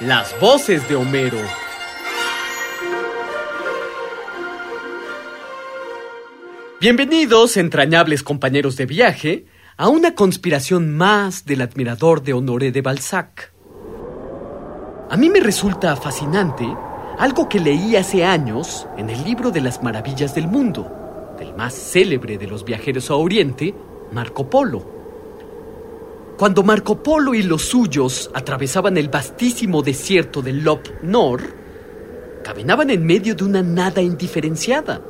Las voces de Homero. Bienvenidos, entrañables compañeros de viaje, a una conspiración más del admirador de Honoré de Balzac. A mí me resulta fascinante algo que leí hace años en el libro de las maravillas del mundo, del más célebre de los viajeros a Oriente, Marco Polo. Cuando Marco Polo y los suyos atravesaban el vastísimo desierto del Lop Nor, caminaban en medio de una nada indiferenciada.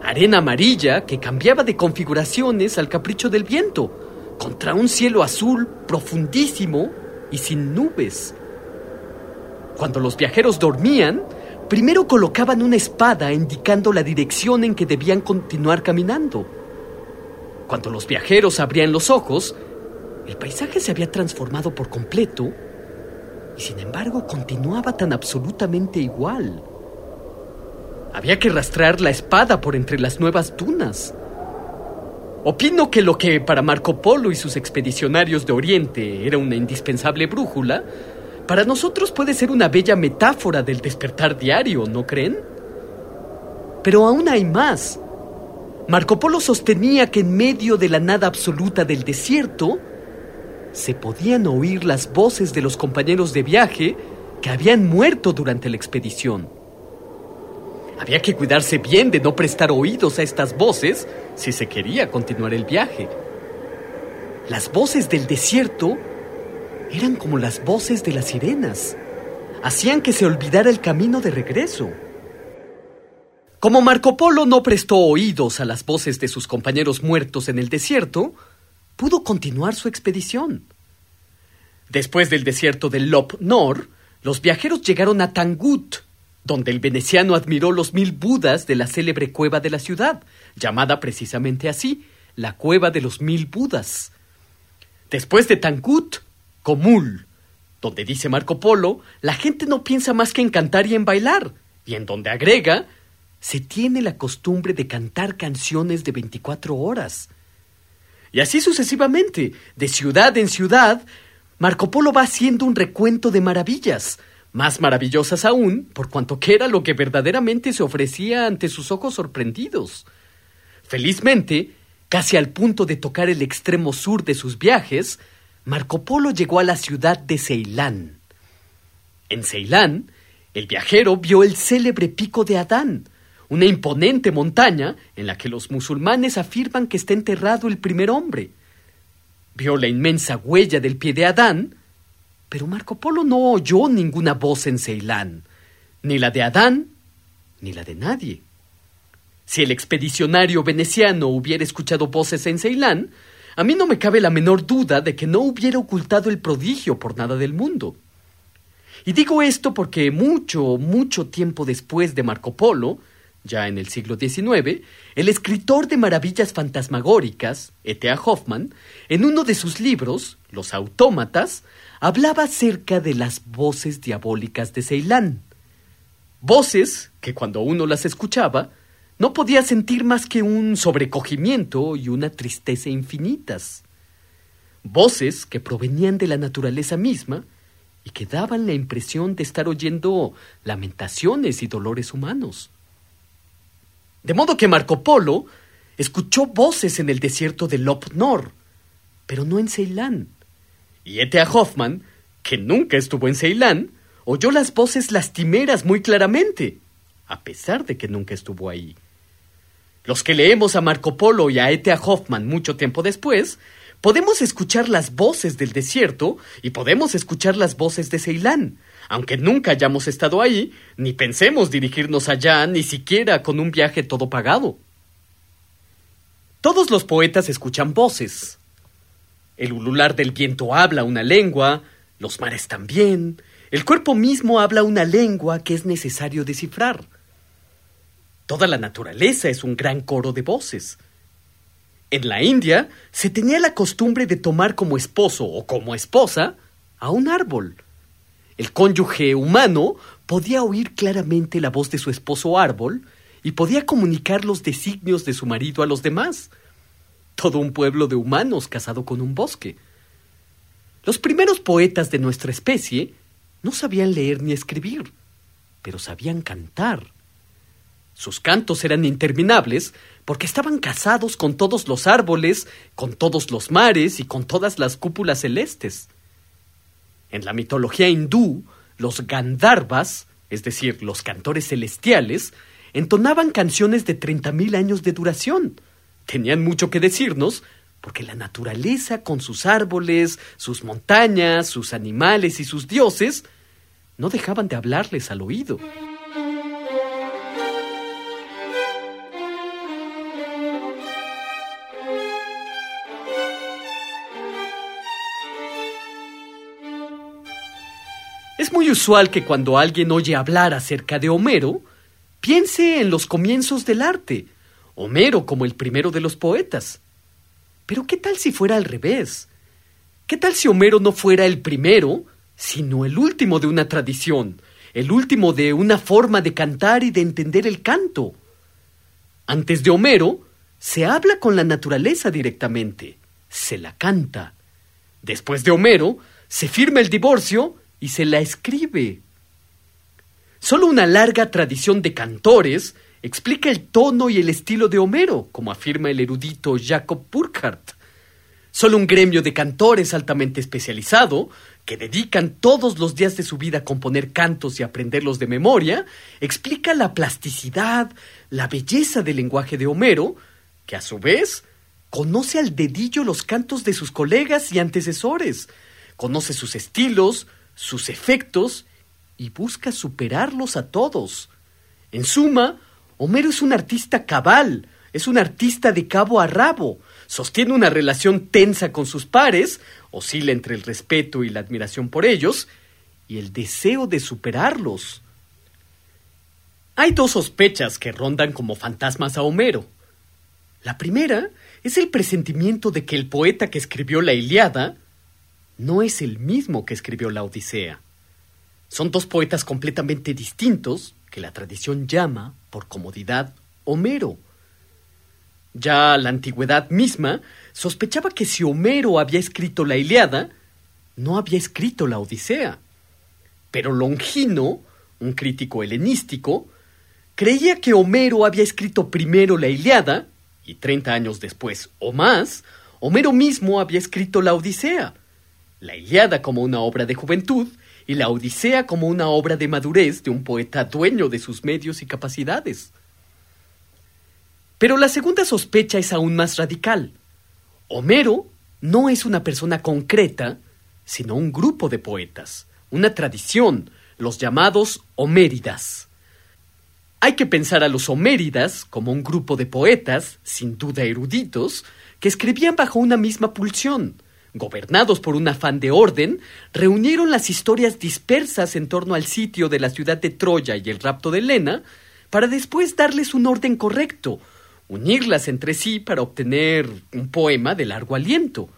Arena amarilla que cambiaba de configuraciones al capricho del viento, contra un cielo azul profundísimo y sin nubes. Cuando los viajeros dormían, primero colocaban una espada indicando la dirección en que debían continuar caminando. Cuando los viajeros abrían los ojos, el paisaje se había transformado por completo y sin embargo continuaba tan absolutamente igual. Había que rastrear la espada por entre las nuevas dunas. Opino que lo que para Marco Polo y sus expedicionarios de Oriente era una indispensable brújula, para nosotros puede ser una bella metáfora del despertar diario, ¿no creen? Pero aún hay más. Marco Polo sostenía que en medio de la nada absoluta del desierto, se podían oír las voces de los compañeros de viaje que habían muerto durante la expedición. Había que cuidarse bien de no prestar oídos a estas voces si se quería continuar el viaje. Las voces del desierto eran como las voces de las sirenas. Hacían que se olvidara el camino de regreso. Como Marco Polo no prestó oídos a las voces de sus compañeros muertos en el desierto, pudo continuar su expedición. Después del desierto del Lop Nor, los viajeros llegaron a Tangut, donde el veneciano admiró los mil Budas de la célebre cueva de la ciudad, llamada precisamente así, la cueva de los mil Budas. Después de Tangut, Comul, donde dice Marco Polo, la gente no piensa más que en cantar y en bailar, y en donde agrega, se tiene la costumbre de cantar canciones de 24 horas. Y así sucesivamente, de ciudad en ciudad, Marco Polo va haciendo un recuento de maravillas, más maravillosas aún por cuanto que era lo que verdaderamente se ofrecía ante sus ojos sorprendidos. Felizmente, casi al punto de tocar el extremo sur de sus viajes, Marco Polo llegó a la ciudad de Ceilán. En Ceilán, el viajero vio el célebre pico de Adán, una imponente montaña en la que los musulmanes afirman que está enterrado el primer hombre. Vio la inmensa huella del pie de Adán, pero Marco Polo no oyó ninguna voz en Ceilán, ni la de Adán, ni la de nadie. Si el expedicionario veneciano hubiera escuchado voces en Ceilán, a mí no me cabe la menor duda de que no hubiera ocultado el prodigio por nada del mundo. Y digo esto porque mucho, mucho tiempo después de Marco Polo, ya en el siglo XIX, el escritor de maravillas fantasmagóricas, E.T.A. Hoffman, en uno de sus libros, Los Autómatas, hablaba acerca de las voces diabólicas de Ceilán. Voces que cuando uno las escuchaba, no podía sentir más que un sobrecogimiento y una tristeza infinitas. Voces que provenían de la naturaleza misma y que daban la impresión de estar oyendo lamentaciones y dolores humanos. De modo que Marco Polo escuchó voces en el desierto de Lop Nor, pero no en Ceilán. Y E.T.A. Hoffman, que nunca estuvo en Ceilán, oyó las voces lastimeras muy claramente, a pesar de que nunca estuvo ahí. Los que leemos a Marco Polo y a E.T.A. Hoffman mucho tiempo después, podemos escuchar las voces del desierto y podemos escuchar las voces de Ceilán, aunque nunca hayamos estado ahí, ni pensemos dirigirnos allá, ni siquiera con un viaje todo pagado. Todos los poetas escuchan voces. El ulular del viento habla una lengua, los mares también, el cuerpo mismo habla una lengua que es necesario descifrar. Toda la naturaleza es un gran coro de voces. En la India se tenía la costumbre de tomar como esposo o como esposa a un árbol. El cónyuge humano podía oír claramente la voz de su esposo árbol y podía comunicar los designios de su marido a los demás. Todo un pueblo de humanos casado con un bosque. Los primeros poetas de nuestra especie no sabían leer ni escribir, pero sabían cantar. Sus cantos eran interminables porque estaban casados con todos los árboles, con todos los mares y con todas las cúpulas celestes. En la mitología hindú, los Gandharvas, es decir, los cantores celestiales, entonaban canciones de treinta mil años de duración. Tenían mucho que decirnos, porque la naturaleza, con sus árboles, sus montañas, sus animales y sus dioses, no dejaban de hablarles al oído. Es muy usual que cuando alguien oye hablar acerca de Homero, piense en los comienzos del arte, Homero como el primero de los poetas. Pero ¿qué tal si fuera al revés? ¿Qué tal si Homero no fuera el primero, sino el último de una tradición, el último de una forma de cantar y de entender el canto? Antes de Homero, se habla con la naturaleza directamente, se la canta. Después de Homero, se firma el divorcio y se la escribe. Solo una larga tradición de cantores explica el tono y el estilo de Homero, como afirma el erudito Jacob Burckhardt. Solo un gremio de cantores altamente especializado, que dedican todos los días de su vida a componer cantos y aprenderlos de memoria, explica la plasticidad, la belleza del lenguaje de Homero, que a su vez conoce al dedillo los cantos de sus colegas y antecesores, conoce sus estilos, sus efectos y busca superarlos a todos. En suma, Homero es un artista cabal, es un artista de cabo a rabo, sostiene una relación tensa con sus pares, oscila entre el respeto y la admiración por ellos, y el deseo de superarlos. Hay dos sospechas que rondan como fantasmas a Homero. La primera es el presentimiento de que el poeta que escribió la Iliada no es el mismo que escribió la Odisea. Son dos poetas completamente distintos que la tradición llama, por comodidad, Homero. Ya la antigüedad misma sospechaba que si Homero había escrito la Iliada, no había escrito la Odisea. Pero Longino, un crítico helenístico, creía que Homero había escrito primero la Iliada, y treinta años después o más, Homero mismo había escrito la Odisea la Iliada como una obra de juventud y la Odisea como una obra de madurez de un poeta dueño de sus medios y capacidades. Pero la segunda sospecha es aún más radical. Homero no es una persona concreta, sino un grupo de poetas, una tradición, los llamados Homéridas. Hay que pensar a los Homéridas como un grupo de poetas, sin duda eruditos, que escribían bajo una misma pulsión, gobernados por un afán de orden, reunieron las historias dispersas en torno al sitio de la ciudad de Troya y el rapto de Helena, para después darles un orden correcto, unirlas entre sí para obtener un poema de largo aliento,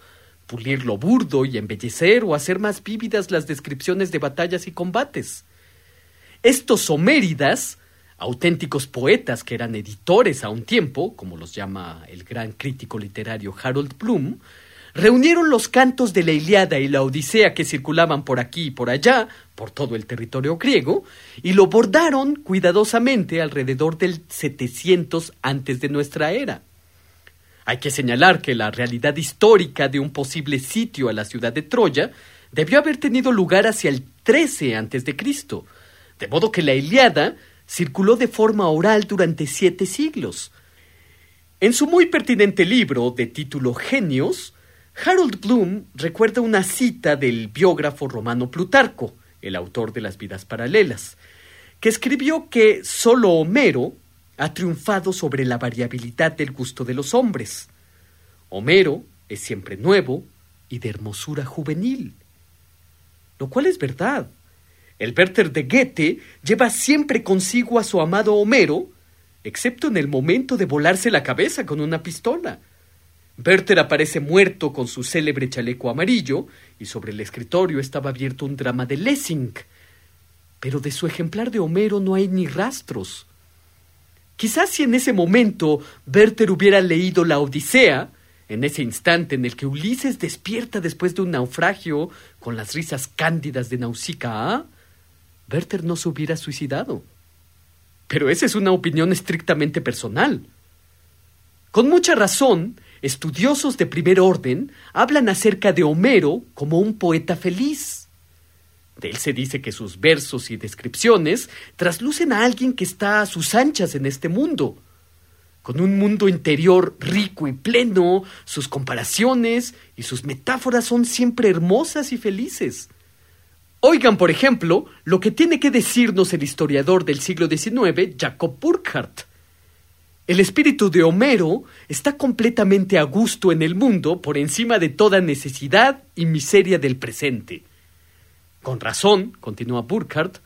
pulir lo burdo y embellecer o hacer más vívidas las descripciones de batallas y combates. Estos homéridas, auténticos poetas que eran editores a un tiempo, como los llama el gran crítico literario Harold Bloom, reunieron los cantos de la Iliada y la Odisea que circulaban por aquí y por allá, por todo el territorio griego, y lo bordaron cuidadosamente alrededor del 700 antes de nuestra era. Hay que señalar que la realidad histórica de un posible sitio a la ciudad de Troya debió haber tenido lugar hacia el 13 antes de Cristo, de modo que la Iliada circuló de forma oral durante siete siglos. En su muy pertinente libro de título Genios, Harold Bloom recuerda una cita del biógrafo romano Plutarco, el autor de las vidas paralelas, que escribió que solo Homero ha triunfado sobre la variabilidad del gusto de los hombres. Homero es siempre nuevo, y de hermosura juvenil. Lo cual es verdad. El Werther de Goethe lleva siempre consigo a su amado Homero, excepto en el momento de volarse la cabeza con una pistola. Werther aparece muerto con su célebre chaleco amarillo y sobre el escritorio estaba abierto un drama de Lessing. Pero de su ejemplar de Homero no hay ni rastros. Quizás si en ese momento Werther hubiera leído la Odisea, en ese instante en el que Ulises despierta después de un naufragio con las risas cándidas de Nausicaa, Werther no se hubiera suicidado. Pero esa es una opinión estrictamente personal. Con mucha razón, estudiosos de primer orden hablan acerca de Homero como un poeta feliz. De él se dice que sus versos y descripciones traslucen a alguien que está a sus anchas en este mundo, con un mundo interior rico y pleno, sus comparaciones y sus metáforas son siempre hermosas y felices. Oigan, por ejemplo, lo que tiene que decirnos el historiador del siglo XIX, Jacob Burckhardt. El espíritu de Homero está completamente a gusto en el mundo por encima de toda necesidad y miseria del presente. Con razón, continúa Burckhardt,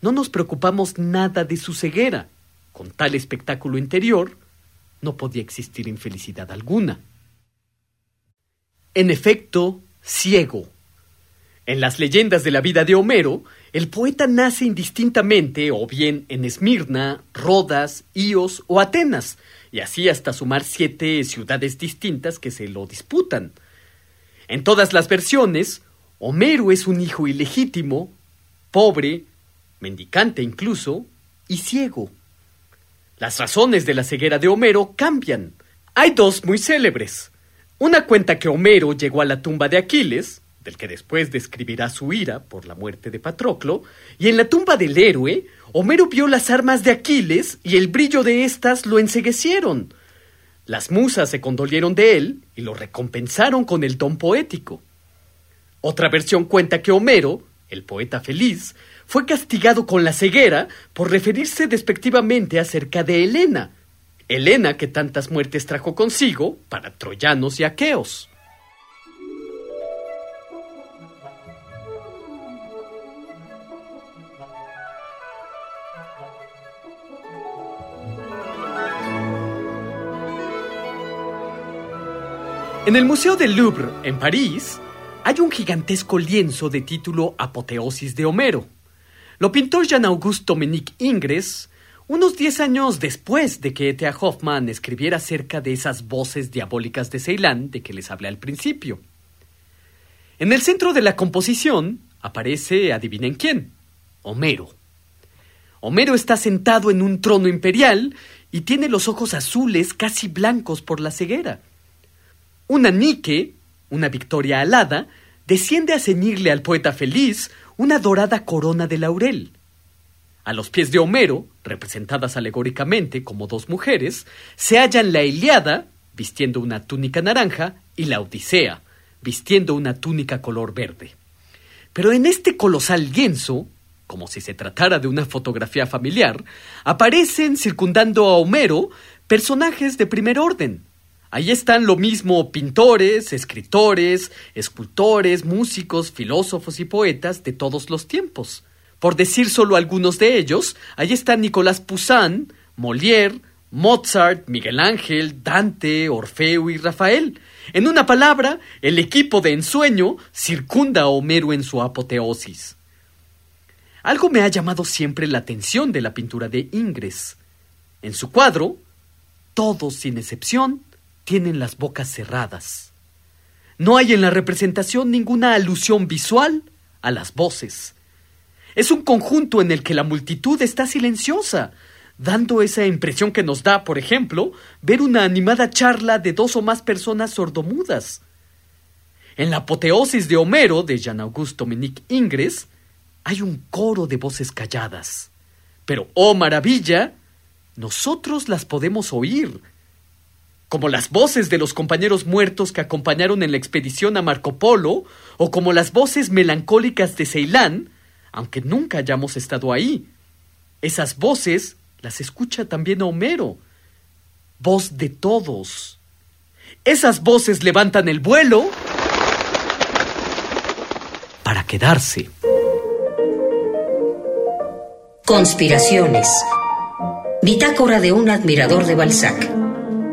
no nos preocupamos nada de su ceguera. Con tal espectáculo interior, no podía existir infelicidad alguna. En efecto, ciego. En las leyendas de la vida de Homero, el poeta nace indistintamente o bien en Esmirna, Rodas, Ios o Atenas, y así hasta sumar siete ciudades distintas que se lo disputan. En todas las versiones, Homero es un hijo ilegítimo, pobre, mendicante incluso, y ciego. Las razones de la ceguera de Homero cambian. Hay dos muy célebres. Una cuenta que Homero llegó a la tumba de Aquiles, del que después describirá su ira por la muerte de Patroclo, y en la tumba del héroe, Homero vio las armas de Aquiles y el brillo de éstas lo enseguecieron. Las musas se condolieron de él y lo recompensaron con el don poético. Otra versión cuenta que Homero, el poeta feliz, fue castigado con la ceguera por referirse despectivamente acerca de Helena, Helena que tantas muertes trajo consigo para troyanos y aqueos. En el Museo del Louvre, en París, hay un gigantesco lienzo de título Apoteosis de Homero. Lo pintó Jean-Auguste Dominique Ingres unos diez años después de que E.T.A. Hoffman escribiera acerca de esas voces diabólicas de Ceilán de que les hablé al principio. En el centro de la composición aparece, adivinen quién, Homero. Homero está sentado en un trono imperial y tiene los ojos azules casi blancos por la ceguera. Una Nike, una victoria alada, desciende a ceñirle al poeta feliz una dorada corona de laurel. A los pies de Homero, representadas alegóricamente como dos mujeres, se hallan la Iliada, vistiendo una túnica naranja, y la Odisea, vistiendo una túnica color verde. Pero en este colosal lienzo, como si se tratara de una fotografía familiar, aparecen, circundando a Homero, personajes de primer orden, Ahí están lo mismo pintores, escritores, escultores, músicos, filósofos y poetas de todos los tiempos. Por decir solo algunos de ellos, ahí están Nicolás Poussin, Molière, Mozart, Miguel Ángel, Dante, Orfeo y Rafael. En una palabra, el equipo de ensueño circunda a Homero en su apoteosis. Algo me ha llamado siempre la atención de la pintura de Ingres. En su cuadro, todos sin excepción tienen las bocas cerradas. No hay en la representación ninguna alusión visual a las voces. Es un conjunto en el que la multitud está silenciosa, dando esa impresión que nos da, por ejemplo, ver una animada charla de dos o más personas sordomudas. En la apoteosis de Homero de Jean-Auguste Dominique Ingres hay un coro de voces calladas. Pero, oh maravilla, nosotros las podemos oír como las voces de los compañeros muertos que acompañaron en la expedición a Marco Polo, o como las voces melancólicas de Ceilán, aunque nunca hayamos estado ahí. Esas voces las escucha también Homero. Voz de todos. Esas voces levantan el vuelo quedarse. Conspiraciones. Bitácora de un admirador de Balzac.